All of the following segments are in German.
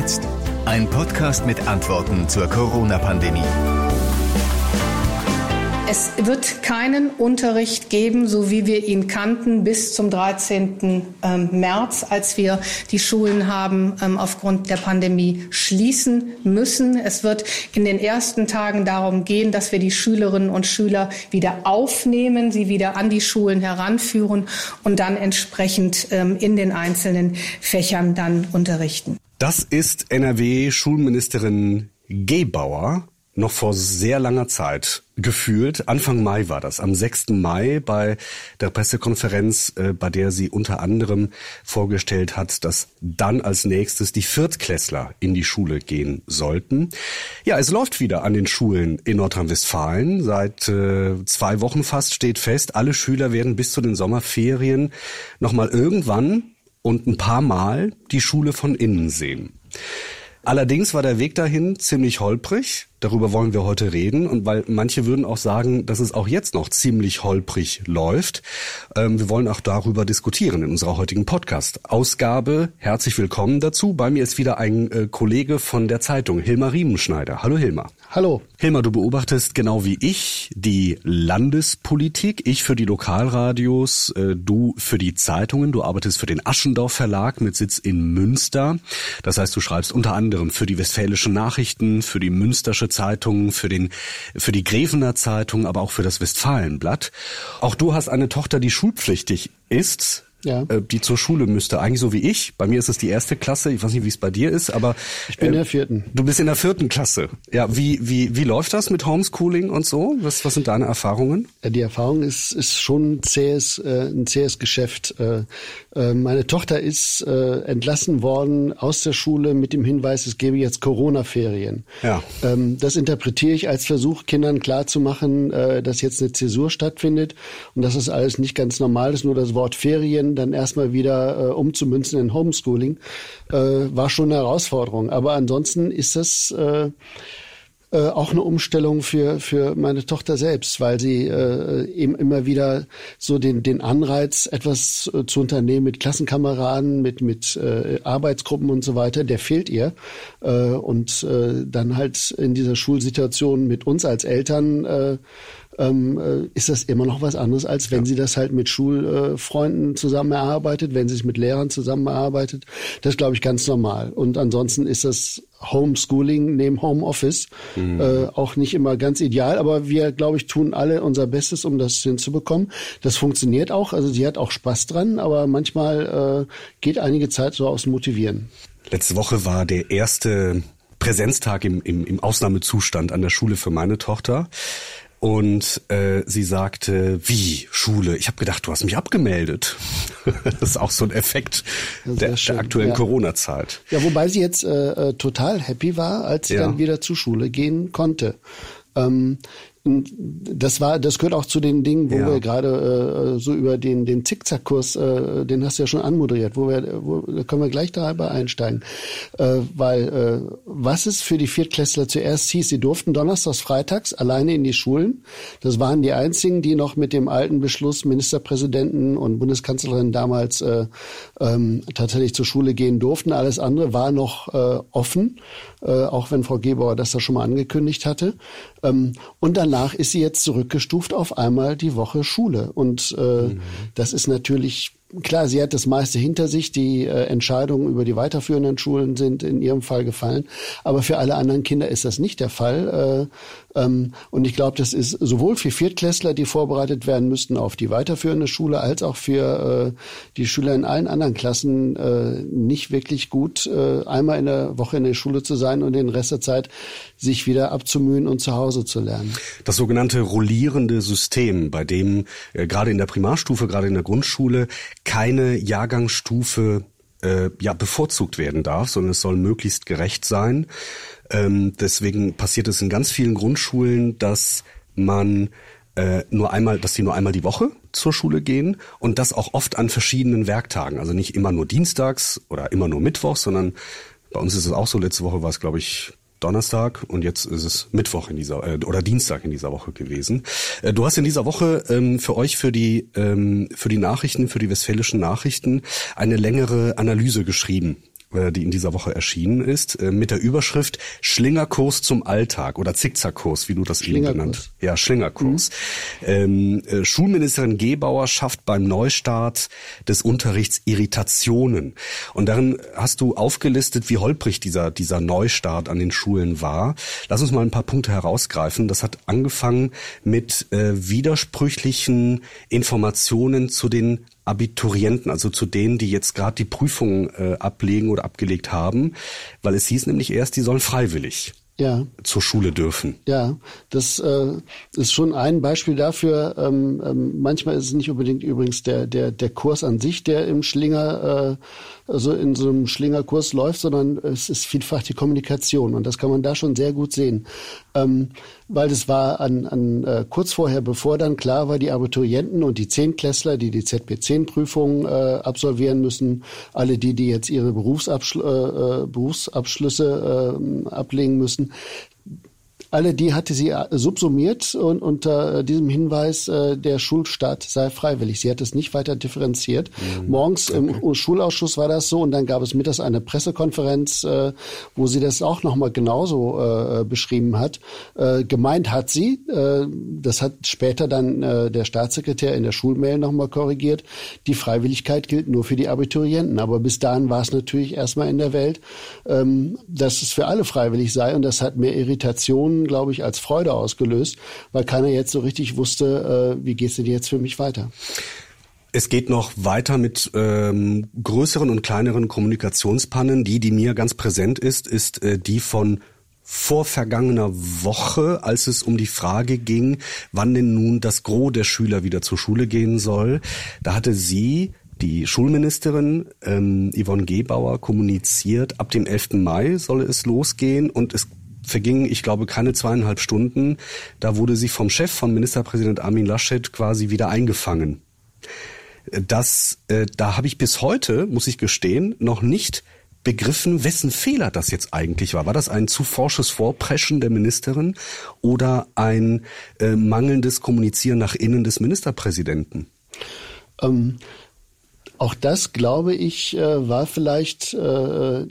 jetzt? Ein Podcast mit Antworten zur Corona-Pandemie. Es wird keinen Unterricht geben, so wie wir ihn kannten, bis zum 13. Ähm, März, als wir die Schulen haben ähm, aufgrund der Pandemie schließen müssen. Es wird in den ersten Tagen darum gehen, dass wir die Schülerinnen und Schüler wieder aufnehmen, sie wieder an die Schulen heranführen und dann entsprechend ähm, in den einzelnen Fächern dann unterrichten. Das ist NRW-Schulministerin Gebauer noch vor sehr langer Zeit gefühlt. Anfang Mai war das, am 6. Mai bei der Pressekonferenz, äh, bei der sie unter anderem vorgestellt hat, dass dann als nächstes die Viertklässler in die Schule gehen sollten. Ja, es läuft wieder an den Schulen in Nordrhein-Westfalen. Seit äh, zwei Wochen fast steht fest, alle Schüler werden bis zu den Sommerferien nochmal irgendwann und ein paar Mal die Schule von innen sehen. Allerdings war der Weg dahin ziemlich holprig. Darüber wollen wir heute reden und weil manche würden auch sagen, dass es auch jetzt noch ziemlich holprig läuft. Ähm, wir wollen auch darüber diskutieren in unserer heutigen Podcast-Ausgabe. Herzlich willkommen dazu. Bei mir ist wieder ein äh, Kollege von der Zeitung, Hilmar Riemenschneider. Hallo Hilmar. Hallo. Hilmar, du beobachtest genau wie ich die Landespolitik, ich für die Lokalradios, äh, du für die Zeitungen, du arbeitest für den Aschendorf Verlag mit Sitz in Münster. Das heißt, du schreibst unter anderem für die Westfälischen Nachrichten, für die Münstersche Zeitung, für den, für die Grevener Zeitung, aber auch für das Westfalenblatt. Auch du hast eine Tochter, die schulpflichtig ist ja. äh, die zur Schule müsste. Eigentlich so wie ich. Bei mir ist es die erste Klasse. Ich weiß nicht, wie es bei dir ist, aber ich bin äh, in der vierten. Du bist in der vierten Klasse. Ja, wie wie wie läuft das mit Homeschooling und so? Was was sind deine Erfahrungen? Die Erfahrung ist ist schon ein zähes äh, ein zähes Geschäft. Äh, äh, meine Tochter ist äh, entlassen worden aus der Schule mit dem Hinweis, es gäbe jetzt Corona-Ferien. Ja. Ähm, das interpretiere ich als Versuch, Kindern klarzumachen, äh, dass jetzt eine Zäsur stattfindet und dass das alles nicht ganz normal ist. Nur das Wort Ferien dann erstmal wieder äh, umzumünzen in Homeschooling, äh, war schon eine Herausforderung. Aber ansonsten ist das äh, äh, auch eine Umstellung für für meine Tochter selbst, weil sie äh, eben immer wieder so den den Anreiz etwas äh, zu unternehmen mit Klassenkameraden, mit mit äh, Arbeitsgruppen und so weiter, der fehlt ihr äh, und äh, dann halt in dieser Schulsituation mit uns als Eltern äh, ähm, äh, ist das immer noch was anderes, als wenn ja. sie das halt mit Schulfreunden zusammen erarbeitet, wenn sie es mit Lehrern zusammen erarbeitet. Das glaube ich, ganz normal. Und ansonsten ist das Homeschooling neben Homeoffice mhm. äh, auch nicht immer ganz ideal, aber wir, glaube ich, tun alle unser Bestes, um das hinzubekommen. Das funktioniert auch, also sie hat auch Spaß dran, aber manchmal äh, geht einige Zeit so aus Motivieren. Letzte Woche war der erste Präsenztag im, im, im Ausnahmezustand an der Schule für meine Tochter. Und äh, sie sagte, wie Schule? Ich habe gedacht, du hast mich abgemeldet. das ist auch so ein Effekt der, der, aktuellen ja. Corona-Zeit. Ja, wobei sie jetzt äh, äh, total happy war, als sie ja. dann wieder zur Schule gehen konnte. Ähm, das war, das gehört auch zu den Dingen, wo ja. wir gerade äh, so über den den Zickzackkurs, äh, den hast du ja schon anmoderiert, wo wir, wo, da können wir gleich dabei einsteigen, äh, weil äh, was es für die Viertklässler zuerst hieß, sie durften donnerstags, freitags alleine in die Schulen. Das waren die einzigen, die noch mit dem alten Beschluss Ministerpräsidenten und Bundeskanzlerin damals äh, ähm, tatsächlich zur Schule gehen durften. Alles andere war noch äh, offen, äh, auch wenn Frau Gebauer das da schon mal angekündigt hatte. Ähm, und danach ist sie jetzt zurückgestuft auf einmal die Woche Schule. Und äh, mhm. das ist natürlich Klar, sie hat das meiste hinter sich. Die äh, Entscheidungen über die weiterführenden Schulen sind in ihrem Fall gefallen. Aber für alle anderen Kinder ist das nicht der Fall. Äh, und ich glaube, das ist sowohl für Viertklässler, die vorbereitet werden müssten auf die weiterführende Schule, als auch für äh, die Schüler in allen anderen Klassen äh, nicht wirklich gut, äh, einmal in der Woche in der Schule zu sein und den Rest der Zeit sich wieder abzumühen und zu Hause zu lernen. Das sogenannte rollierende System, bei dem äh, gerade in der Primarstufe, gerade in der Grundschule keine Jahrgangsstufe äh, ja bevorzugt werden darf, sondern es soll möglichst gerecht sein. Ähm, deswegen passiert es in ganz vielen Grundschulen, dass man äh, nur einmal, dass sie nur einmal die Woche zur Schule gehen und das auch oft an verschiedenen Werktagen. Also nicht immer nur dienstags oder immer nur mittwochs, sondern bei uns ist es auch so. Letzte Woche war es, glaube ich, Donnerstag und jetzt ist es Mittwoch in dieser äh, oder Dienstag in dieser Woche gewesen. Äh, du hast in dieser Woche ähm, für euch für die ähm, für die Nachrichten für die westfälischen Nachrichten eine längere Analyse geschrieben die in dieser Woche erschienen ist, äh, mit der Überschrift Schlingerkurs zum Alltag oder Zickzackkurs, wie du das eben genannt Ja, Schlingerkurs. Mhm. Ähm, äh, Schulministerin Gebauer schafft beim Neustart des Unterrichts Irritationen. Und darin hast du aufgelistet, wie holprig dieser, dieser Neustart an den Schulen war. Lass uns mal ein paar Punkte herausgreifen. Das hat angefangen mit äh, widersprüchlichen Informationen zu den Abiturienten, also zu denen, die jetzt gerade die Prüfungen äh, ablegen oder abgelegt haben, weil es hieß nämlich erst, die sollen freiwillig ja. zur Schule dürfen. Ja, das äh, ist schon ein Beispiel dafür. Ähm, ähm, manchmal ist es nicht unbedingt übrigens der, der, der Kurs an sich, der im Schlinger, äh, also in so einem Schlingerkurs läuft, sondern es ist vielfach die Kommunikation. Und das kann man da schon sehr gut sehen. Ähm, weil das war an, an äh, kurz vorher, bevor dann klar war, die Abiturienten und die Zehntklässler, die die ZP10-Prüfung äh, absolvieren müssen, alle die, die jetzt ihre Berufsabschl äh, äh Berufsabschlüsse äh, ablegen müssen, alle die hatte sie äh, subsumiert und unter äh, diesem Hinweis, äh, der Schulstart sei freiwillig. Sie hat es nicht weiter differenziert. Mhm. Morgens okay. im Schulausschuss war das so und dann gab es mittags eine Pressekonferenz, wo sie das auch nochmal genauso beschrieben hat. Gemeint hat sie, das hat später dann der Staatssekretär in der Schulmail nochmal korrigiert, die Freiwilligkeit gilt nur für die Abiturienten. Aber bis dahin war es natürlich erstmal in der Welt, ähm, dass es für alle freiwillig sei und das hat mehr Irritationen glaube ich, als Freude ausgelöst, weil keiner jetzt so richtig wusste, äh, wie geht's denn jetzt für mich weiter. Es geht noch weiter mit ähm, größeren und kleineren Kommunikationspannen. Die, die mir ganz präsent ist, ist äh, die von vor vergangener Woche, als es um die Frage ging, wann denn nun das Gros der Schüler wieder zur Schule gehen soll. Da hatte sie die Schulministerin ähm, Yvonne Gebauer kommuniziert, ab dem 11. Mai solle es losgehen und es vergingen, ich glaube, keine zweieinhalb Stunden. Da wurde sie vom Chef von Ministerpräsident Armin Laschet quasi wieder eingefangen. Das, äh, da habe ich bis heute, muss ich gestehen, noch nicht begriffen, wessen Fehler das jetzt eigentlich war. War das ein zu forsches Vorpreschen der Ministerin oder ein äh, mangelndes Kommunizieren nach innen des Ministerpräsidenten? Ähm, auch das, glaube ich, äh, war vielleicht äh,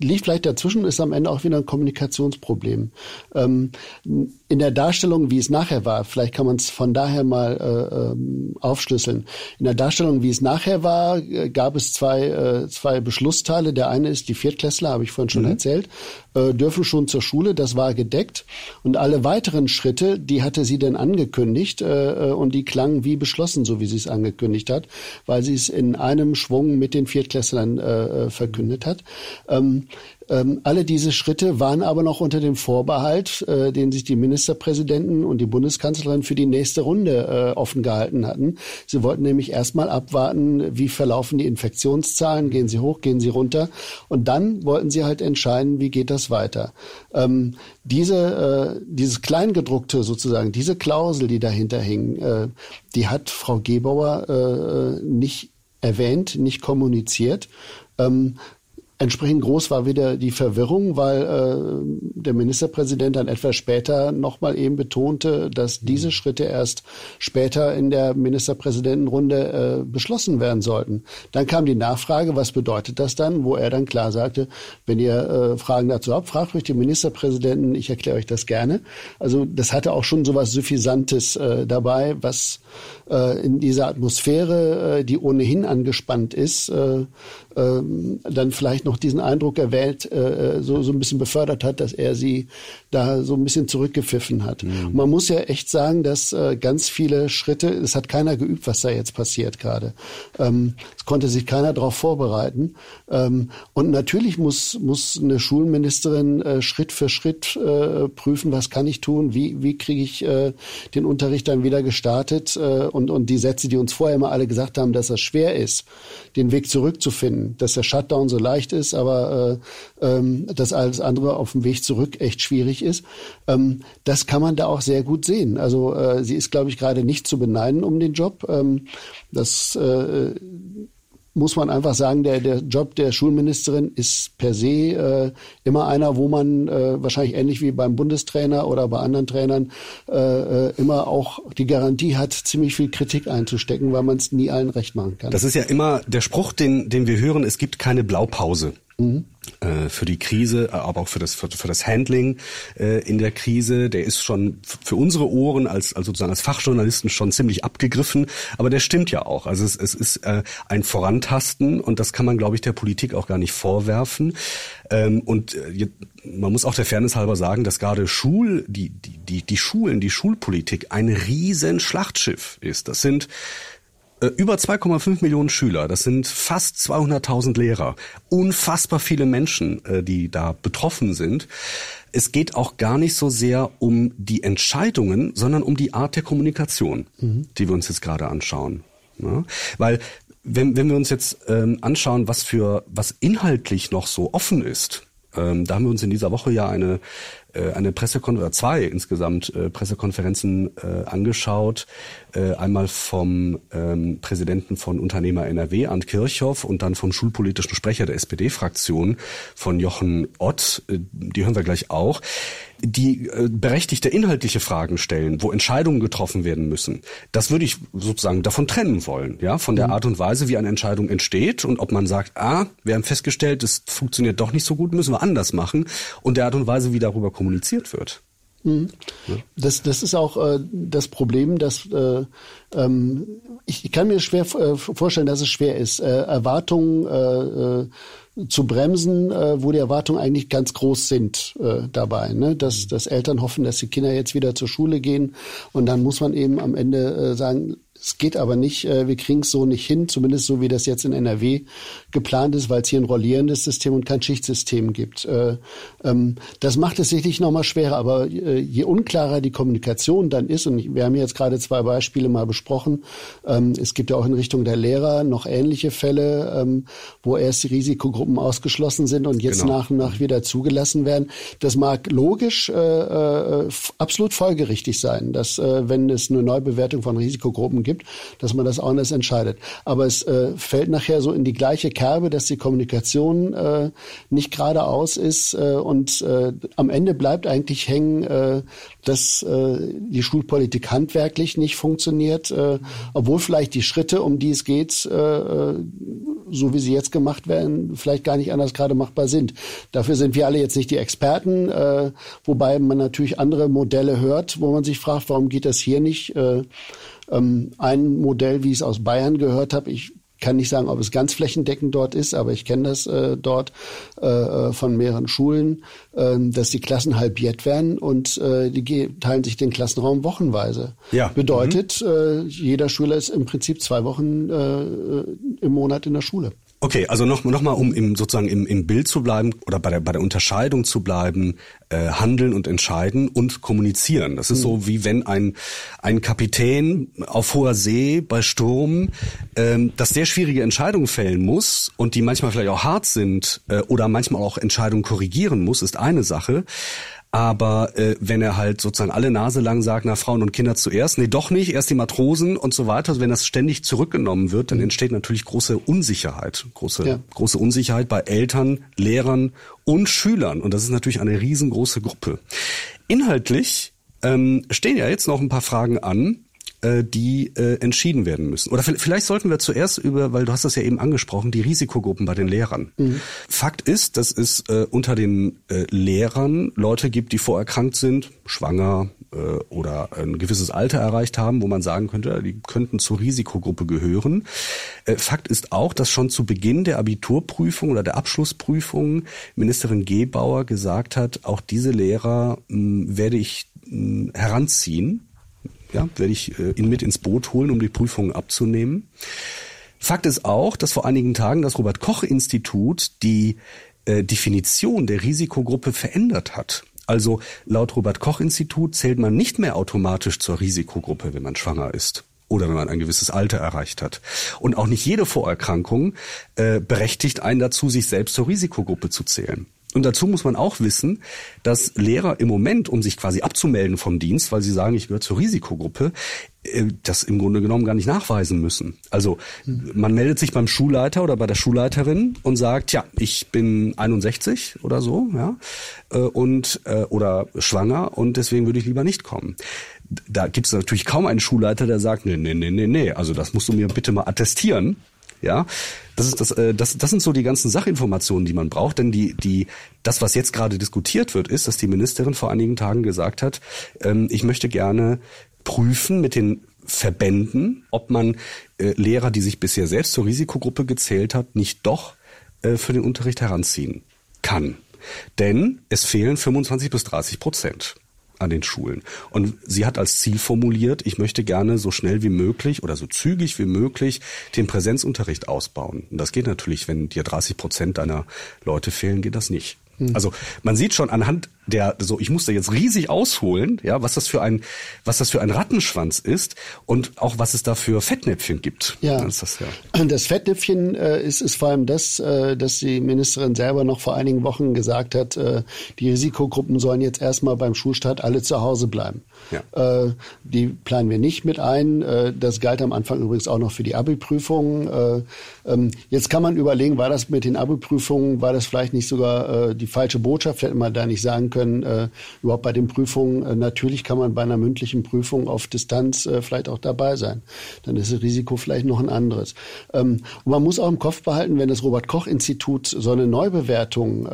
liegt vielleicht dazwischen, ist am Ende auch wieder ein Kommunikationsproblem. Ähm, in der Darstellung, wie es nachher war, vielleicht kann man es von daher mal äh, ähm, aufschlüsseln. In der Darstellung, wie es nachher war, äh, gab es zwei, äh, zwei Beschlussteile. Der eine ist, die Viertklässler, habe ich vorhin schon mhm. erzählt, äh, dürfen schon zur Schule, das war gedeckt. Und alle weiteren Schritte, die hatte sie dann angekündigt äh, äh und die klangen wie beschlossen, so wie sie es angekündigt hat, weil sie es in einem Schwung mit den Viertklässlern äh, äh verkündet hat. Ähm, ähm, alle diese Schritte waren aber noch unter dem Vorbehalt, äh, den sich die Ministerpräsidenten und die Bundeskanzlerin für die nächste Runde äh, offen gehalten hatten. Sie wollten nämlich erstmal abwarten, wie verlaufen die Infektionszahlen, gehen sie hoch, gehen sie runter. Und dann wollten sie halt entscheiden, wie geht das weiter. Ähm, diese, äh, dieses Kleingedruckte sozusagen, diese Klausel, die dahinter hing, äh, die hat Frau Gebauer äh, nicht erwähnt, nicht kommuniziert. Ähm, Entsprechend groß war wieder die Verwirrung, weil äh, der Ministerpräsident dann etwas später nochmal eben betonte, dass diese Schritte erst später in der Ministerpräsidentenrunde äh, beschlossen werden sollten. Dann kam die Nachfrage, was bedeutet das dann, wo er dann klar sagte, wenn ihr äh, Fragen dazu habt, fragt euch den Ministerpräsidenten, ich erkläre euch das gerne. Also das hatte auch schon so was Suffisantes äh, dabei, was äh, in dieser Atmosphäre, äh, die ohnehin angespannt ist, äh, ähm, dann vielleicht noch diesen Eindruck erwählt, äh, so, so ein bisschen befördert hat, dass er sie da so ein bisschen zurückgepfiffen hat. Mhm. Man muss ja echt sagen, dass äh, ganz viele Schritte, es hat keiner geübt, was da jetzt passiert gerade. Ähm, es konnte sich keiner darauf vorbereiten. Ähm, und natürlich muss, muss eine Schulministerin äh, Schritt für Schritt äh, prüfen, was kann ich tun, wie, wie kriege ich äh, den Unterricht dann wieder gestartet äh, und, und die Sätze, die uns vorher immer alle gesagt haben, dass das schwer ist, den Weg zurückzufinden, dass der Shutdown so leicht ist, aber äh, ähm, dass alles andere auf dem Weg zurück echt schwierig ist. Ähm, das kann man da auch sehr gut sehen. Also äh, sie ist, glaube ich, gerade nicht zu beneiden um den Job. Ähm, das äh, muss man einfach sagen, der, der Job der Schulministerin ist per se äh, immer einer, wo man äh, wahrscheinlich ähnlich wie beim Bundestrainer oder bei anderen Trainern äh, äh immer auch die Garantie hat, ziemlich viel Kritik einzustecken, weil man es nie allen recht machen kann. Das ist ja immer der Spruch, den, den wir hören, es gibt keine Blaupause. Mhm. Für die Krise, äh, aber auch für das für, für das Handling äh, in der Krise. Der ist schon für unsere Ohren als also sozusagen als Fachjournalisten schon ziemlich abgegriffen, aber der stimmt ja auch. Also es, es ist ein Vorantasten und das kann man, glaube ich, der Politik auch gar nicht vorwerfen. Ähm, und man muss auch der Fairness halber sagen, dass gerade Schul, die, die, die, Schulen, die Schulpolitik ein riesen Schlachtschiff ist. Das sind über 2,5 Millionen Schüler, das sind fast 200.000 Lehrer, unfassbar viele Menschen, äh, die da betroffen sind. Es geht auch gar nicht so sehr um die Entscheidungen, sondern um die Art der Kommunikation, mhm. die wir uns jetzt gerade anschauen. Ja? Weil wenn, wenn wir uns jetzt ähm, anschauen, was für was inhaltlich noch so offen ist, ähm, da haben wir uns in dieser Woche ja eine äh, eine Pressekonferenz, zwei insgesamt äh, Pressekonferenzen äh, angeschaut. Äh, einmal vom ähm, Präsidenten von Unternehmer NRW, Ant Kirchhoff, und dann vom schulpolitischen Sprecher der SPD-Fraktion von Jochen Ott. Äh, die hören wir gleich auch die äh, berechtigte inhaltliche Fragen stellen, wo Entscheidungen getroffen werden müssen, das würde ich sozusagen davon trennen wollen, ja, von der mhm. Art und Weise, wie eine Entscheidung entsteht und ob man sagt, ah, wir haben festgestellt, es funktioniert doch nicht so gut, müssen wir anders machen und der Art und Weise, wie darüber kommuniziert wird. Mhm. Das, das ist auch äh, das Problem, dass äh, ähm, ich, ich kann mir schwer äh, vorstellen, dass es schwer ist, äh, Erwartungen äh, äh zu bremsen, äh, wo die Erwartungen eigentlich ganz groß sind äh, dabei. Ne? Dass, dass Eltern hoffen, dass die Kinder jetzt wieder zur Schule gehen und dann muss man eben am Ende äh, sagen, es geht aber nicht, äh, wir kriegen es so nicht hin, zumindest so wie das jetzt in NRW geplant ist, weil es hier ein rollierendes System und kein Schichtsystem gibt. Äh, ähm, das macht es sicherlich nochmal schwerer, aber äh, je unklarer die Kommunikation dann ist, und wir haben jetzt gerade zwei Beispiele mal besprochen, ähm, es gibt ja auch in Richtung der Lehrer noch ähnliche Fälle, ähm, wo erst die Risikogruppen ausgeschlossen sind und jetzt genau. nach und nach wieder zugelassen werden. Das mag logisch absolut folgerichtig sein, dass wenn es eine Neubewertung von Risikogruppen gibt, dass man das anders entscheidet. Aber es äh, fällt nachher so in die gleiche Kerbe, dass die Kommunikation äh, nicht geradeaus ist äh, und äh, am Ende bleibt eigentlich hängen, äh, dass äh, die Schulpolitik handwerklich nicht funktioniert, äh, obwohl vielleicht die Schritte, um die es geht, äh, äh so wie sie jetzt gemacht werden, vielleicht gar nicht anders gerade machbar sind. Dafür sind wir alle jetzt nicht die Experten, äh, wobei man natürlich andere Modelle hört, wo man sich fragt, warum geht das hier nicht? Äh, ähm, ein Modell, wie ich es aus Bayern gehört habe, ich kann nicht sagen, ob es ganz flächendeckend dort ist, aber ich kenne das äh, dort äh, äh von mehreren Schulen, äh, dass die Klassen halbiert werden und äh, die teilen sich den Klassenraum wochenweise. Ja. Bedeutet, mhm. äh, jeder Schüler ist im Prinzip zwei Wochen äh, im Monat in der Schule. Okay, also noch, noch mal, um im, sozusagen im, im Bild zu bleiben oder bei der, bei der Unterscheidung zu bleiben, äh, handeln und entscheiden und kommunizieren. Das ist mhm. so, wie wenn ein, ein Kapitän auf hoher See bei Sturm ähm, das sehr schwierige Entscheidungen fällen muss und die manchmal vielleicht auch hart sind äh, oder manchmal auch Entscheidungen korrigieren muss, ist eine Sache. Aber äh, wenn er halt sozusagen alle Nase lang sagt, na Frauen und Kinder zuerst, nee, doch nicht, erst die Matrosen und so weiter, also wenn das ständig zurückgenommen wird, dann entsteht natürlich große Unsicherheit, große ja. große Unsicherheit bei Eltern, Lehrern und Schülern und das ist natürlich eine riesengroße Gruppe. Inhaltlich ähm, stehen ja jetzt noch ein paar Fragen an, die äh, entschieden werden müssen. Oder vielleicht sollten wir zuerst über, weil du hast das ja eben angesprochen, die Risikogruppen bei den Lehrern. Mhm. Fakt ist, dass es äh, unter den äh, Lehrern Leute gibt, die vorerkrankt sind, schwanger äh, oder ein gewisses Alter erreicht haben, wo man sagen könnte, die könnten zur Risikogruppe gehören. Äh, Fakt ist auch, dass schon zu Beginn der Abiturprüfung oder der Abschlussprüfung Ministerin Gebauer gesagt hat, auch diese Lehrer mh, werde ich mh, heranziehen ja, werde ich äh, ihn mit ins Boot holen, um die Prüfungen abzunehmen. Fakt ist auch, dass vor einigen Tagen das Robert Koch Institut die äh, Definition der Risikogruppe verändert hat. Also laut Robert Koch Institut zählt man nicht mehr automatisch zur Risikogruppe, wenn man schwanger ist oder wenn man ein gewisses Alter erreicht hat. Und auch nicht jede Vorerkrankung äh, berechtigt einen dazu, sich selbst zur Risikogruppe zu zählen. Und dazu muss man auch wissen, dass Lehrer im Moment, um sich quasi abzumelden vom Dienst, weil sie sagen, ich gehöre zur Risikogruppe, äh, das im Grunde genommen gar nicht nachweisen müssen. Also man meldet sich beim Schulleiter oder bei der Schulleiterin und sagt, ja, ich bin 61 oder so, ja, äh, und äh, oder schwanger und deswegen würde ich lieber nicht kommen. Da gibt es natürlich kaum einen Schulleiter, der sagt, nee, nee, nee, nee, nee, also das musst du mir bitte mal attestieren Ja, das ist das, äh, das, das sind so die ganzen Sachinformationen, die man braucht. Denn die, die, das, was jetzt gerade diskutiert wird, ist, dass die Ministerin vor einigen Tagen gesagt hat, ähm, ich möchte gerne prüfen mit den Verbänden, ob man äh, Lehrer, die sich bisher selbst zur Risikogruppe gezählt hat, nicht doch äh, für den Unterricht heranziehen kann. Denn es fehlen 25 bis 30 Prozent an den Schulen. Und sie hat als Ziel formuliert, ich möchte gerne so schnell wie möglich oder so zügig wie möglich den Präsenzunterricht ausbauen. Und das geht natürlich, wenn dir 30 Prozent deiner Leute fehlen, geht das nicht. Hm. Also man sieht schon anhand der so ich musste jetzt riesig ausholen, ja, was das für ein was das für ein Rattenschwanz ist und auch was es da für Fettnäpfchen gibt. Ja. Das, das, ja. das Fettnäpfchen äh, ist ist vor allem das, äh, dass die Ministerin selber noch vor einigen Wochen gesagt hat, äh, die Risikogruppen sollen jetzt erstmal beim Schulstart alle zu Hause bleiben. Ja. Äh, die planen wir nicht mit ein. Äh, das galt am Anfang übrigens auch noch für die Abi-Prüfungen. Äh, ähm, jetzt kann man überlegen, war das mit den Abi-Prüfungen, war das vielleicht nicht sogar äh, die falsche Botschaft, hätte man da nicht sagen können, äh, überhaupt bei den Prüfungen, äh, natürlich kann man bei einer mündlichen Prüfung auf Distanz äh, vielleicht auch dabei sein. Dann ist das Risiko vielleicht noch ein anderes. Ähm, und man muss auch im Kopf behalten, wenn das Robert-Koch-Institut so eine Neubewertung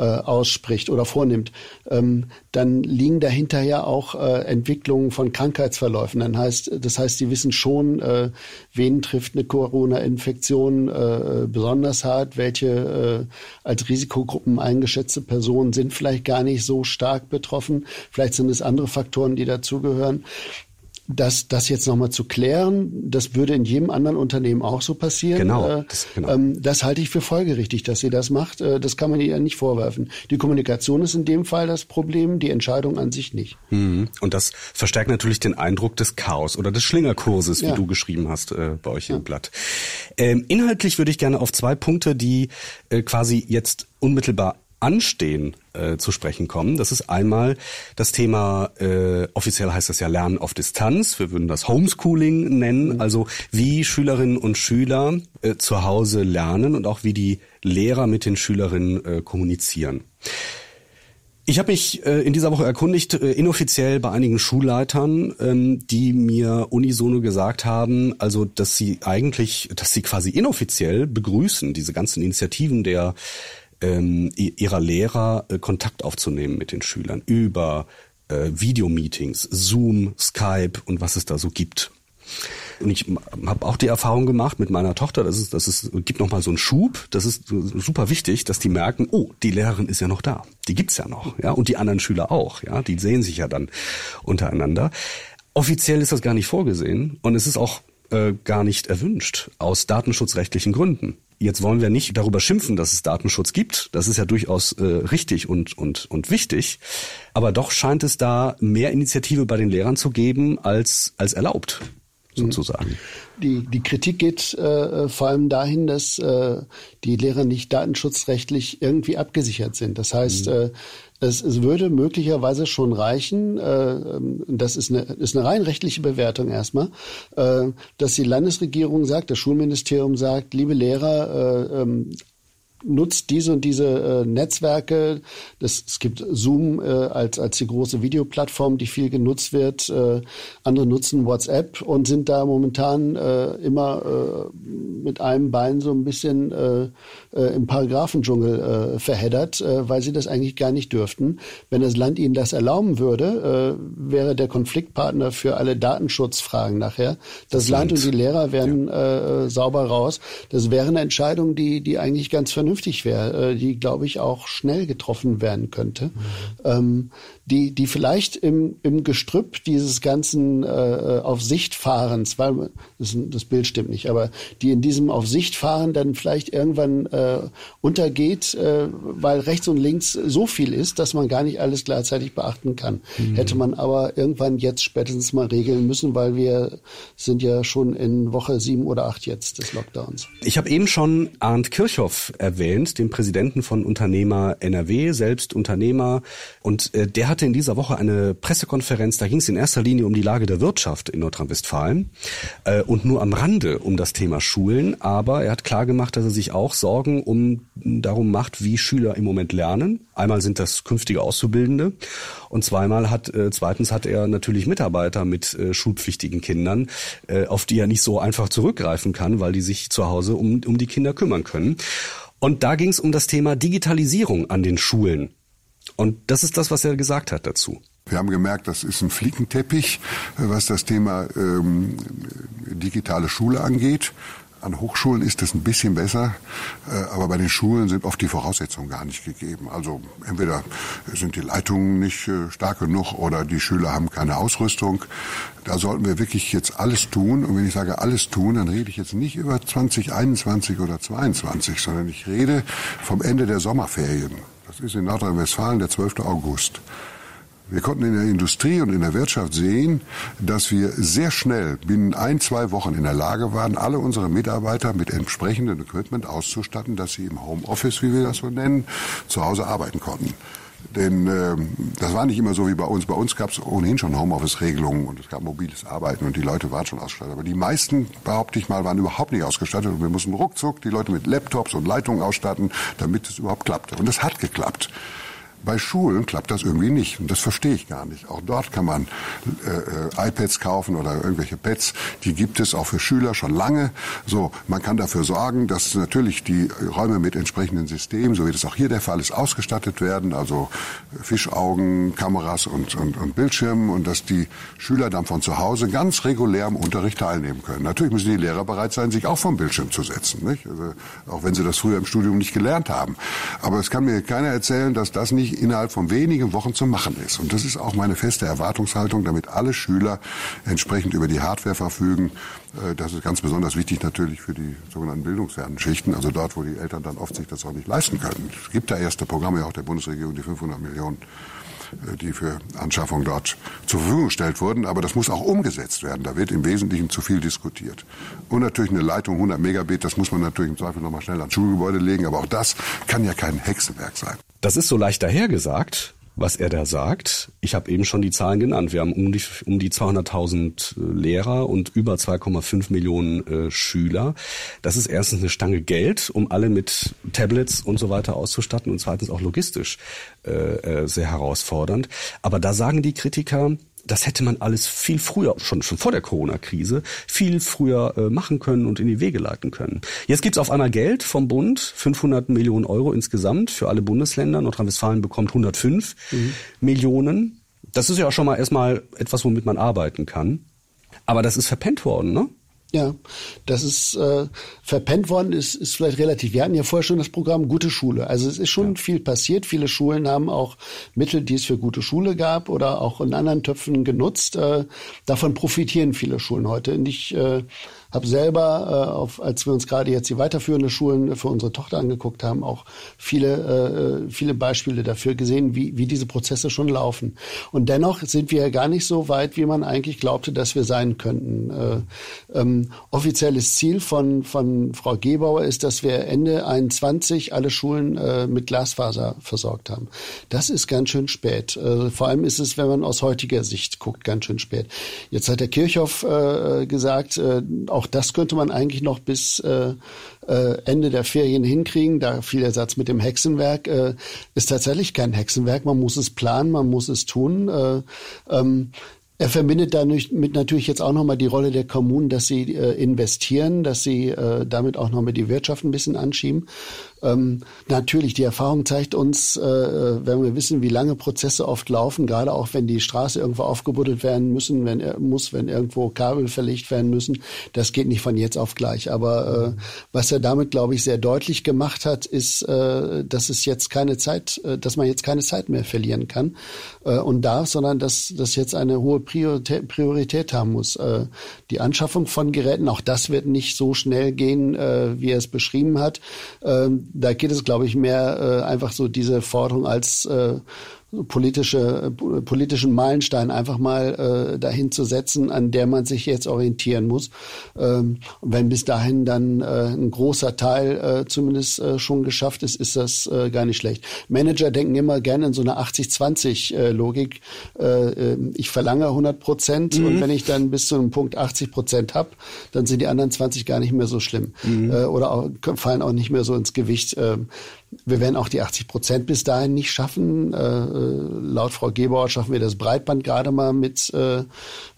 äh, ausspricht oder vornimmt, ähm, dann liegen dahinter ja auch äh, Entwicklungen von Krankheitsverläufen. Dann heißt, das heißt, sie wissen schon, äh, wen trifft eine Corona-Infektion äh, besonders hart, welche äh, als Risikogruppen eingeschätzte Personen sind vielleicht gar nicht so stark betroffen. Vielleicht sind es andere Faktoren, die dazugehören das, das jetzt nochmal zu klären, das würde in jedem anderen Unternehmen auch so passieren. Genau. Äh, das, genau. Ähm, das halte ich für folgerichtig, dass sie das macht. Äh, das kann man ihr nicht vorwerfen. Die Kommunikation ist in dem Fall das Problem, die Entscheidung an sich nicht. Mhm. Und das verstärkt natürlich den Eindruck des Chaos oder des Schlingerkurses, wie ja. du geschrieben hast äh, bei euch ja. im Blatt. Ähm, inhaltlich würde ich gerne auf zwei Punkte, die äh, quasi jetzt unmittelbar Anstehen äh, zu sprechen kommen. Das ist einmal das Thema, äh, offiziell heißt das ja Lernen auf Distanz. Wir würden das Homeschooling nennen. Mhm. Also wie Schülerinnen und Schüler äh, zu Hause lernen und auch wie die Lehrer mit den Schülerinnen äh, kommunizieren. Ich habe mich äh, in dieser Woche erkundigt, äh, inoffiziell bei einigen Schulleitern, ähm, die mir unisono gesagt haben, also dass sie eigentlich, dass sie quasi inoffiziell begrüßen, diese ganzen Initiativen der ähm, ihrer Lehrer äh, Kontakt aufzunehmen mit den Schülern über äh, Videomeetings, Zoom, Skype und was es da so gibt. Und ich habe auch die Erfahrung gemacht mit meiner Tochter, das ist, das ist, gibt noch mal so einen Schub. Das ist super wichtig, dass die merken, oh, die Lehrerin ist ja noch da, die gibt's ja noch, ja, und die anderen Schüler auch, ja, die sehen sich ja dann untereinander. Offiziell ist das gar nicht vorgesehen und es ist auch äh, gar nicht erwünscht aus datenschutzrechtlichen Gründen. Jetzt wollen wir nicht darüber schimpfen, dass es Datenschutz gibt. Das ist ja durchaus äh, richtig und, und, und wichtig. Aber doch scheint es da mehr Initiative bei den Lehrern zu geben als, als erlaubt sozusagen. Die, die Kritik geht äh, vor allem dahin, dass äh, die Lehrer nicht datenschutzrechtlich irgendwie abgesichert sind. Das heißt, mhm. äh, es, es würde möglicherweise schon reichen, äh, ähm, das ist eine, ist eine rein rechtliche Bewertung erstmal, äh, dass die Landesregierung sagt, das Schulministerium sagt, liebe Lehrer, äh, ähm, nutzt diese und diese äh, Netzwerke. Das, es gibt Zoom äh, als, als die große Videoplattform, die viel genutzt wird. Äh, andere nutzen WhatsApp und sind da momentan äh, immer äh, mit einem Bein so ein bisschen äh, äh, im Paragraphendschungel äh, verheddert, äh, weil sie das eigentlich gar nicht dürften. Wenn das Land ihnen das erlauben würde, äh, wäre der Konfliktpartner für alle Datenschutzfragen nachher. Das, das Land und die Lehrer wären ja. äh, sauber raus. Das wäre eine Entscheidung, die, die eigentlich ganz vernünftig vernünftig wäre, äh, die, glaube ich, auch schnell getroffen werden könnte, mhm. ähm, die, die vielleicht im, im Gestrüpp dieses ganzen äh, auf Sicht fahrens, weil das, das Bild stimmt nicht, aber die in diesem auf Sicht fahren dann vielleicht irgendwann äh, untergeht, äh, weil rechts und links so viel ist, dass man gar nicht alles gleichzeitig beachten kann. Mhm. Hätte man aber irgendwann jetzt spätestens mal regeln müssen, weil wir sind ja schon in Woche sieben oder acht jetzt des Lockdowns. Ich habe eben schon Arndt Kirchhoff erwähnt erwähnt, dem Präsidenten von Unternehmer NRW, selbst Unternehmer. Und äh, der hatte in dieser Woche eine Pressekonferenz, da ging es in erster Linie um die Lage der Wirtschaft in Nordrhein-Westfalen äh, und nur am Rande um das Thema Schulen. Aber er hat klar dass er sich auch Sorgen um darum macht, wie Schüler im Moment lernen. Einmal sind das künftige Auszubildende und zweimal hat, äh, zweitens hat er natürlich Mitarbeiter mit äh, schulpflichtigen Kindern, äh, auf die er nicht so einfach zurückgreifen kann, weil die sich zu Hause um, um die Kinder kümmern können. Und da ging es um das Thema Digitalisierung an den Schulen. Und das ist das, was er gesagt hat dazu. Wir haben gemerkt, das ist ein Flickenteppich, was das Thema ähm, digitale Schule angeht. An Hochschulen ist es ein bisschen besser, äh, aber bei den Schulen sind oft die Voraussetzungen gar nicht gegeben. Also entweder sind die Leitungen nicht äh, stark genug oder die Schüler haben keine Ausrüstung. Da sollten wir wirklich jetzt alles tun. Und wenn ich sage alles tun, dann rede ich jetzt nicht über 2021 oder 22, sondern ich rede vom Ende der Sommerferien. Das ist in Nordrhein-Westfalen der 12. August. Wir konnten in der Industrie und in der Wirtschaft sehen, dass wir sehr schnell binnen ein, zwei Wochen in der Lage waren, alle unsere Mitarbeiter mit entsprechendem Equipment auszustatten, dass sie im Homeoffice, wie wir das so nennen, zu Hause arbeiten konnten. Denn äh, das war nicht immer so wie bei uns. Bei uns gab es ohnehin schon Homeoffice-Regelungen und es gab mobiles Arbeiten und die Leute waren schon ausgestattet. Aber die meisten, behaupte ich mal, waren überhaupt nicht ausgestattet und wir mussten ruckzuck die Leute mit Laptops und Leitungen ausstatten, damit es überhaupt klappte. Und es hat geklappt. Bei Schulen klappt das irgendwie nicht und das verstehe ich gar nicht. Auch dort kann man äh, äh, iPads kaufen oder irgendwelche Pads, die gibt es auch für Schüler schon lange. So, man kann dafür sorgen, dass natürlich die Räume mit entsprechenden Systemen, so wie das auch hier der Fall ist, ausgestattet werden, also Fischaugen, Kameras und, und, und Bildschirmen und dass die Schüler dann von zu Hause ganz regulär am Unterricht teilnehmen können. Natürlich müssen die Lehrer bereit sein, sich auch vom Bildschirm zu setzen, nicht? Also, auch wenn sie das früher im Studium nicht gelernt haben. Aber es kann mir keiner erzählen, dass das nicht wirklich innerhalb von wenigen Wochen zu machen ist. Und das ist auch meine feste Erwartungshaltung, damit alle Schüler entsprechend über die Hardware verfügen. Äh, das ist ganz besonders wichtig natürlich für die sogenannten bildungsfernen Schichten, also dort, wo die Eltern dann oft sich das auch nicht leisten können. Es gibt da erste Programme, auch der Bundesregierung, die 500 Millionen äh, die für Anschaffung dort zur Verfügung gestellt wurden. Aber das muss auch umgesetzt werden. Da wird im Wesentlichen zu viel diskutiert. Und natürlich eine Leitung 100 Megabit, das muss man natürlich im Zweifel nochmal schnell ans Schulgebäude legen. Aber auch das kann ja kein Hexenwerk sein. Das ist so leicht dahergesagt, was er da sagt. Ich habe eben schon die Zahlen genannt. Wir haben um die, um die 200.000 äh, Lehrer und über 2,5 Millionen äh, Schüler. Das ist erstens eine Stange Geld, um alle mit Tablets und so weiter auszustatten und zweitens auch logistisch äh, äh sehr herausfordernd. Aber da sagen die Kritiker, das hätte man alles viel früher, schon, schon vor der Corona-Krise, viel früher äh, machen können und in die Wege leiten können. Jetzt gibt's auf einmal Geld vom Bund, 500 Millionen Euro insgesamt für alle Bundesländer. Nordrhein-Westfalen bekommt 105 mhm. Millionen. Das ist ja auch schon mal erstmal etwas, womit man arbeiten kann. Aber das ist verpennt worden, ne? Ja, das ist äh, verpennt worden, ist, ist vielleicht relativ. Wir hatten ja vorher schon das Programm Gute Schule. Also es ist schon ja. viel passiert. Viele Schulen haben auch Mittel, die es für gute Schule gab oder auch in anderen Töpfen genutzt. Äh, davon profitieren viele Schulen heute. Nicht äh, habe selber, äh, auf, als wir uns gerade jetzt die weiterführenden Schulen für unsere Tochter angeguckt haben, auch viele, äh, viele Beispiele dafür gesehen, wie, wie diese Prozesse schon laufen. Und dennoch sind wir ja gar nicht so weit, wie man eigentlich glaubte, dass wir sein könnten. Äh, ähm, offizielles Ziel von, von Frau Gebauer ist, dass wir Ende 21 alle Schulen äh, mit Glasfaser versorgt haben. Das ist ganz schön spät. Äh, vor allem ist es, wenn man aus heutiger Sicht guckt, ganz schön spät. Jetzt hat der Kirchhoff äh, gesagt, äh, auch das könnte man eigentlich noch bis äh, äh, Ende der Ferien hinkriegen. Da fiel der Satz mit dem Hexenwerk. Äh, ist tatsächlich kein Hexenwerk. Man muss es planen, man muss es tun. Äh, ähm, er verbindet damit natürlich jetzt auch nochmal die Rolle der Kommunen, dass sie äh, investieren, dass sie äh, damit auch nochmal die Wirtschaft ein bisschen anschieben. Ähm, natürlich, die Erfahrung zeigt uns, äh, wenn wir wissen, wie lange Prozesse oft laufen, gerade auch wenn die Straße irgendwo aufgebuddelt werden müssen, wenn muss, wenn irgendwo Kabel verlegt werden müssen, das geht nicht von jetzt auf gleich. Aber äh, was er damit, glaube ich, sehr deutlich gemacht hat, ist, äh, dass es jetzt keine Zeit, äh, dass man jetzt keine Zeit mehr verlieren kann äh, und darf, sondern dass das jetzt eine hohe Priorität, Priorität haben muss. Äh, die Anschaffung von Geräten, auch das wird nicht so schnell gehen, wie er es beschrieben hat. Ähm, da geht es, glaube ich, mehr äh, einfach so diese Forderung als äh, politische, politischen Meilenstein einfach mal äh, dahin zu setzen, an der man sich jetzt orientieren muss. Ähm, wenn bis dahin dann äh, ein großer Teil äh, zumindest äh, schon geschafft ist, ist das äh, gar nicht schlecht. Manager denken immer gerne in so einer 80-20-Logik. Äh, äh, ich verlange 100 Prozent mhm. und wenn ich dann bis zu einem Punkt 80 Prozent habe, dann sind die anderen 20 gar nicht mehr so schlimm mhm. äh, oder auch, fallen auch nicht mehr so ins Gewicht. Äh, wir werden auch die 80 Prozent bis dahin nicht schaffen. Äh, äh, laut Frau Gebauer schaffen wir das Breitband gerade mal mit äh,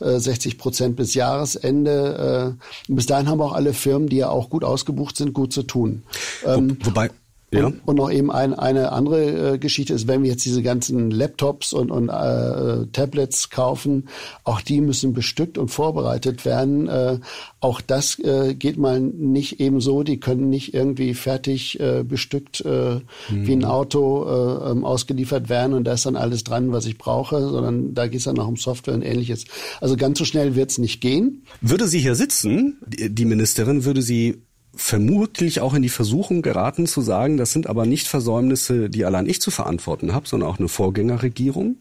60 äh, Prozent bis Jahresende. Äh, bis dahin haben auch alle Firmen, die ja auch gut ausgebucht sind, gut zu tun. Ähm, Wo, wobei ja. Und, und noch eben ein, eine andere äh, Geschichte ist, wenn wir jetzt diese ganzen Laptops und, und äh, Tablets kaufen, auch die müssen bestückt und vorbereitet werden. Äh, auch das äh, geht mal nicht eben so. Die können nicht irgendwie fertig äh, bestückt äh, mhm. wie ein Auto äh, ähm, ausgeliefert werden und da ist dann alles dran, was ich brauche, sondern da geht es dann auch um Software und ähnliches. Also ganz so schnell wird es nicht gehen. Würde sie hier sitzen, die Ministerin, würde sie vermutlich auch in die Versuchung geraten zu sagen, das sind aber nicht Versäumnisse, die allein ich zu verantworten habe, sondern auch eine Vorgängerregierung.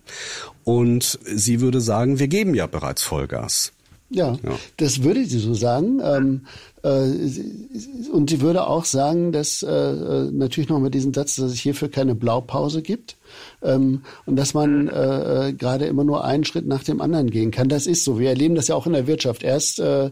Und sie würde sagen, wir geben ja bereits Vollgas. Ja, ja. das würde sie so sagen. Ähm, äh, und sie würde auch sagen, dass äh, äh natürlich noch mal diesen Satz, dass es hierfür keine Blaupause gibt ähm, und dass man äh, äh, gerade immer nur einen Schritt nach dem anderen gehen kann. Das ist so. Wir erleben das ja auch in der Wirtschaft. Erst äh,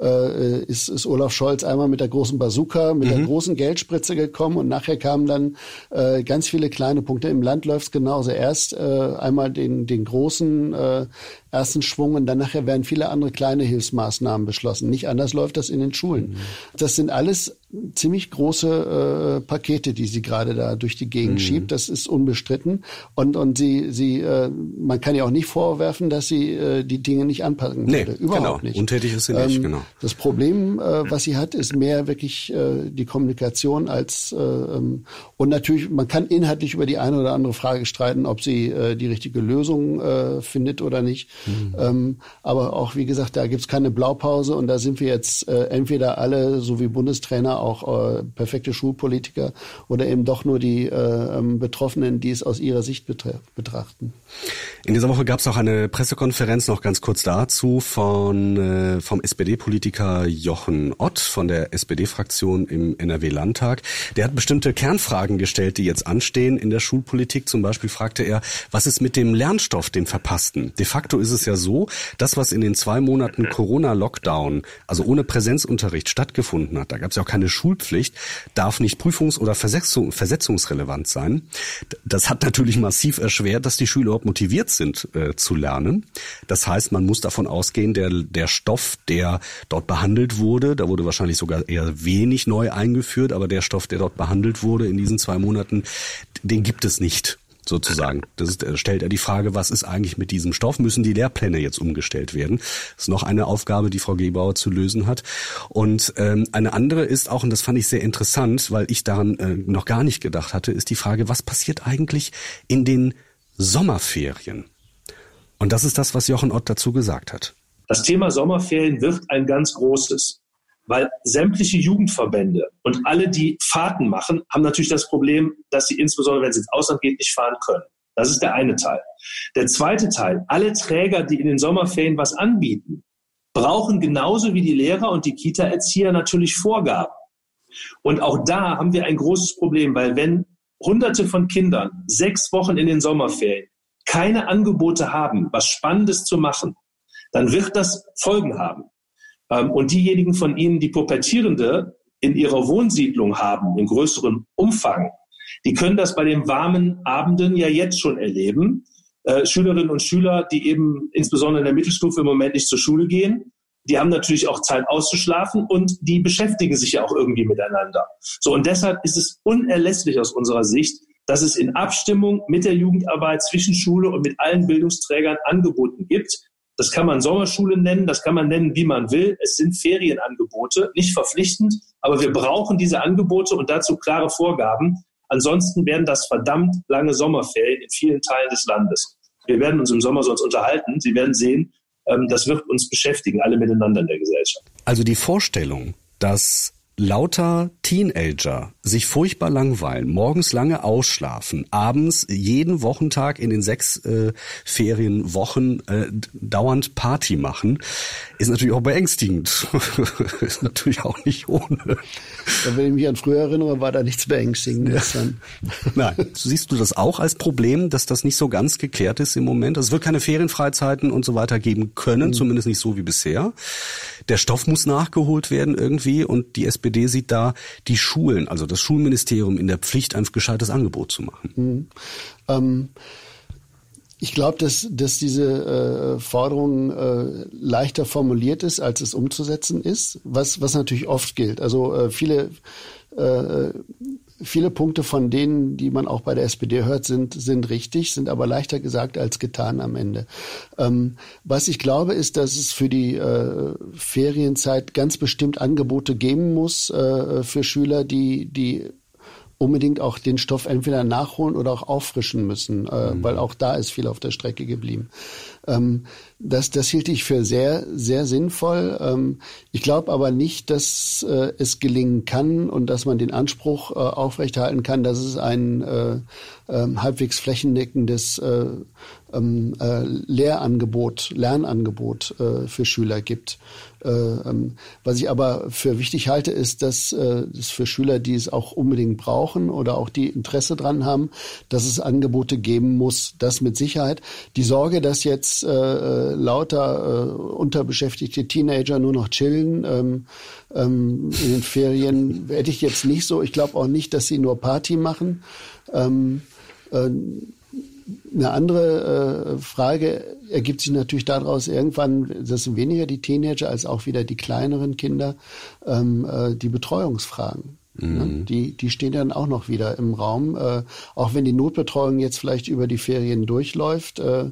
äh, ist, ist Olaf Scholz einmal mit der großen Bazooka, mit mhm. der großen Geldspritze gekommen und nachher kamen dann äh, ganz viele kleine Punkte. Im Land läuft es genauso. Erst äh, einmal den, den großen äh, ersten Schwung und dann nachher werden viele andere kleine Hilfsmaßnahmen beschlossen. Nicht anders läuft das in den Schulen. Mhm. Das sind alles ziemlich große äh, Pakete, die sie gerade da durch die Gegend mhm. schiebt. Das ist unbestritten. Und und sie sie äh, man kann ja auch nicht vorwerfen, dass sie äh, die Dinge nicht anpassen nee, würde. Überhaupt genau. nicht. Untätig ist sie nicht. Ähm, genau. Das Problem, äh, was sie hat, ist mehr wirklich äh, die Kommunikation als äh, ähm, und natürlich man kann inhaltlich über die eine oder andere Frage streiten, ob sie äh, die richtige Lösung äh, findet oder nicht. Mhm. Ähm, aber auch wie gesagt, da gibt's keine Blaupause und da sind wir jetzt äh, entweder alle so wie Bundestrainer auch äh, perfekte Schulpolitiker oder eben doch nur die äh, ähm, Betroffenen, die es aus ihrer Sicht betrachten. In dieser Woche gab es auch eine Pressekonferenz noch ganz kurz dazu von äh, vom SPD-Politiker Jochen Ott von der SPD-Fraktion im NRW-Landtag. Der hat bestimmte Kernfragen gestellt, die jetzt anstehen in der Schulpolitik. Zum Beispiel fragte er, was ist mit dem Lernstoff, dem Verpassten? De facto ist es ja so, das, was in den zwei Monaten Corona-Lockdown, also ohne Präsenzunterricht stattgefunden hat, da gab es ja auch keine Schulpflicht, darf nicht prüfungs- oder Versetzung, versetzungsrelevant sein. Das hat natürlich massiv erschwert, dass die Schüler überhaupt motiviert sind äh, zu lernen. Das heißt, man muss davon ausgehen, der, der Stoff, der dort behandelt wurde, da wurde wahrscheinlich sogar eher wenig neu eingeführt, aber der Stoff, der dort behandelt wurde in diesen zwei Monaten, den gibt es nicht sozusagen. Das ist, äh, stellt er die Frage, was ist eigentlich mit diesem Stoff? Müssen die Lehrpläne jetzt umgestellt werden? Das ist noch eine Aufgabe, die Frau Gebauer zu lösen hat. Und ähm, eine andere ist auch, und das fand ich sehr interessant, weil ich daran äh, noch gar nicht gedacht hatte, ist die Frage, was passiert eigentlich in den Sommerferien? Und das ist das, was Jochen Ott dazu gesagt hat. Das Thema Sommerferien wird ein ganz großes weil sämtliche Jugendverbände und alle, die Fahrten machen, haben natürlich das Problem, dass sie insbesondere, wenn es ins Ausland geht, nicht fahren können. Das ist der eine Teil. Der zweite Teil, alle Träger, die in den Sommerferien was anbieten, brauchen genauso wie die Lehrer und die Kita-Erzieher natürlich Vorgaben. Und auch da haben wir ein großes Problem, weil wenn Hunderte von Kindern sechs Wochen in den Sommerferien keine Angebote haben, was Spannendes zu machen, dann wird das Folgen haben. Ähm, und diejenigen von Ihnen, die Pubertierende in ihrer Wohnsiedlung haben, in größerem Umfang, die können das bei den warmen Abenden ja jetzt schon erleben. Äh, Schülerinnen und Schüler, die eben insbesondere in der Mittelstufe im Moment nicht zur Schule gehen, die haben natürlich auch Zeit auszuschlafen und die beschäftigen sich ja auch irgendwie miteinander. So, und deshalb ist es unerlässlich aus unserer Sicht, dass es in Abstimmung mit der Jugendarbeit zwischen Schule und mit allen Bildungsträgern Angeboten gibt, das kann man Sommerschule nennen, das kann man nennen, wie man will. Es sind Ferienangebote, nicht verpflichtend, aber wir brauchen diese Angebote und dazu klare Vorgaben. Ansonsten werden das verdammt lange Sommerferien in vielen Teilen des Landes. Wir werden uns im Sommer sonst unterhalten. Sie werden sehen, ähm, das wird uns beschäftigen, alle miteinander in der Gesellschaft. Also die Vorstellung, dass lauter Teenager sich furchtbar langweilen, morgens lange ausschlafen, abends jeden Wochentag in den sechs äh, Ferienwochen äh, dauernd Party machen, ist natürlich auch beängstigend. ist natürlich auch nicht ohne. wenn ich mich an früher erinnere, war da nichts Beängstigendes. Ja. Nein. Siehst du das auch als Problem, dass das nicht so ganz geklärt ist im Moment? Also es wird keine Ferienfreizeiten und so weiter geben können, mhm. zumindest nicht so wie bisher. Der Stoff muss nachgeholt werden irgendwie und die SPD sieht da die Schulen, also das Schulministerium in der Pflicht, ein gescheites Angebot zu machen. Mhm. Ähm ich glaube, dass, dass diese äh, Forderung äh, leichter formuliert ist, als es umzusetzen ist, was, was natürlich oft gilt. Also äh, viele, äh, viele Punkte von denen, die man auch bei der SPD hört, sind, sind richtig, sind aber leichter gesagt als getan am Ende. Ähm, was ich glaube, ist, dass es für die äh, Ferienzeit ganz bestimmt Angebote geben muss äh, für Schüler, die, die unbedingt auch den Stoff entweder nachholen oder auch auffrischen müssen, äh, mhm. weil auch da ist viel auf der Strecke geblieben. Ähm, das, das hielt ich für sehr, sehr sinnvoll. Ähm, ich glaube aber nicht, dass äh, es gelingen kann und dass man den Anspruch äh, aufrechterhalten kann, dass es ein äh, äh, halbwegs flächendeckendes äh, ähm, äh, Lehrangebot, Lernangebot äh, für Schüler gibt. Äh, ähm, was ich aber für wichtig halte, ist, dass äh, es für Schüler, die es auch unbedingt brauchen oder auch die Interesse dran haben, dass es Angebote geben muss. Das mit Sicherheit. Die Sorge, dass jetzt äh, lauter äh, unterbeschäftigte Teenager nur noch chillen ähm, ähm, in den Ferien, hätte ich jetzt nicht so. Ich glaube auch nicht, dass sie nur Party machen. Ähm, äh, eine andere äh, Frage ergibt sich natürlich daraus irgendwann, das sind weniger die Teenager als auch wieder die kleineren Kinder, ähm, äh, die Betreuungsfragen. Ne? Mhm. Die, die stehen dann auch noch wieder im Raum. Äh, auch wenn die Notbetreuung jetzt vielleicht über die Ferien durchläuft, äh,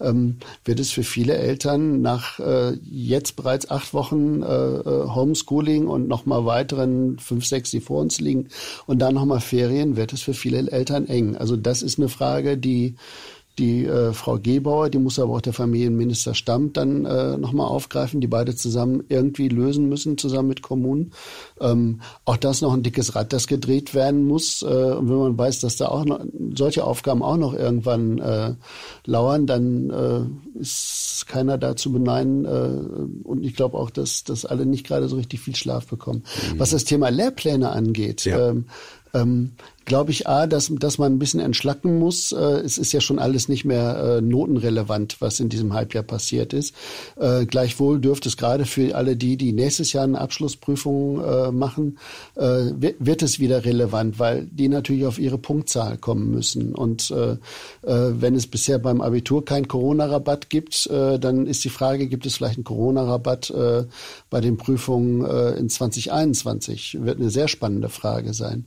ähm, wird es für viele Eltern nach äh, jetzt bereits acht Wochen äh, äh Homeschooling und nochmal weiteren fünf, sechs, die vor uns liegen und dann nochmal Ferien, wird es für viele Eltern eng. Also das ist eine Frage, die die äh, Frau Gebauer, die muss aber auch der Familienminister Stamm dann äh, nochmal aufgreifen, die beide zusammen irgendwie lösen müssen, zusammen mit Kommunen. Ähm, auch das noch ein dickes Rad, das gedreht werden muss. Äh, und wenn man weiß, dass da auch noch solche Aufgaben auch noch irgendwann äh, lauern, dann äh, ist keiner da zu beneiden. Äh, und ich glaube auch, dass, dass alle nicht gerade so richtig viel Schlaf bekommen. Mhm. Was das Thema Lehrpläne angeht, ja. ähm, ähm, glaube ich, A, dass, dass man ein bisschen entschlacken muss. Äh, es ist ja schon alles nicht mehr äh, notenrelevant, was in diesem Halbjahr passiert ist. Äh, gleichwohl dürfte es gerade für alle die, die nächstes Jahr eine Abschlussprüfung machen, wird es wieder relevant, weil die natürlich auf ihre Punktzahl kommen müssen. Und wenn es bisher beim Abitur keinen Corona-Rabatt gibt, dann ist die Frage, gibt es vielleicht einen Corona-Rabatt bei den Prüfungen in 2021? Wird eine sehr spannende Frage sein.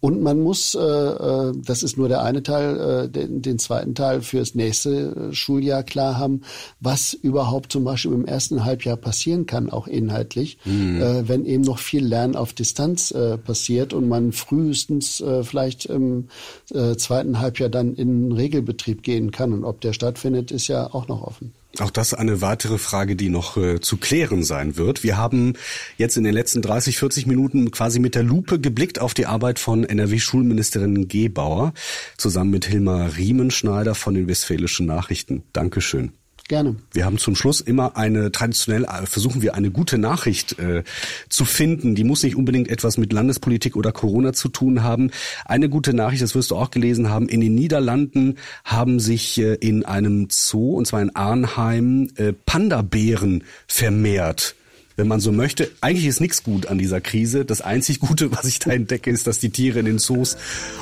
Und man muss, äh, äh, das ist nur der eine Teil, äh, den, den zweiten Teil fürs nächste äh, Schuljahr klar haben, was überhaupt zum Beispiel im ersten Halbjahr passieren kann, auch inhaltlich, mhm. äh, wenn eben noch viel Lernen auf Distanz äh, passiert und man frühestens äh, vielleicht im äh, zweiten Halbjahr dann in Regelbetrieb gehen kann. Und ob der stattfindet, ist ja auch noch offen. Auch das eine weitere Frage, die noch äh, zu klären sein wird. Wir haben jetzt in den letzten 30, 40 Minuten quasi mit der Lupe geblickt auf die Arbeit von NRW-Schulministerin Gebauer zusammen mit Hilmar Riemenschneider von den Westfälischen Nachrichten. Dankeschön. Gerne. Wir haben zum Schluss immer eine, traditionell äh, versuchen wir eine gute Nachricht äh, zu finden. Die muss nicht unbedingt etwas mit Landespolitik oder Corona zu tun haben. Eine gute Nachricht, das wirst du auch gelesen haben, in den Niederlanden haben sich äh, in einem Zoo, und zwar in Arnheim, äh, Panda-Bären vermehrt wenn man so möchte. Eigentlich ist nichts gut an dieser Krise. Das einzig Gute, was ich da entdecke, ist, dass die Tiere in den Zoos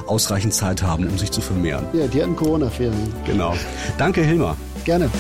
ausreichend Zeit haben, um sich zu vermehren. Ja, die hatten Corona-Ferien. Genau. Danke, Hilmar. Gerne.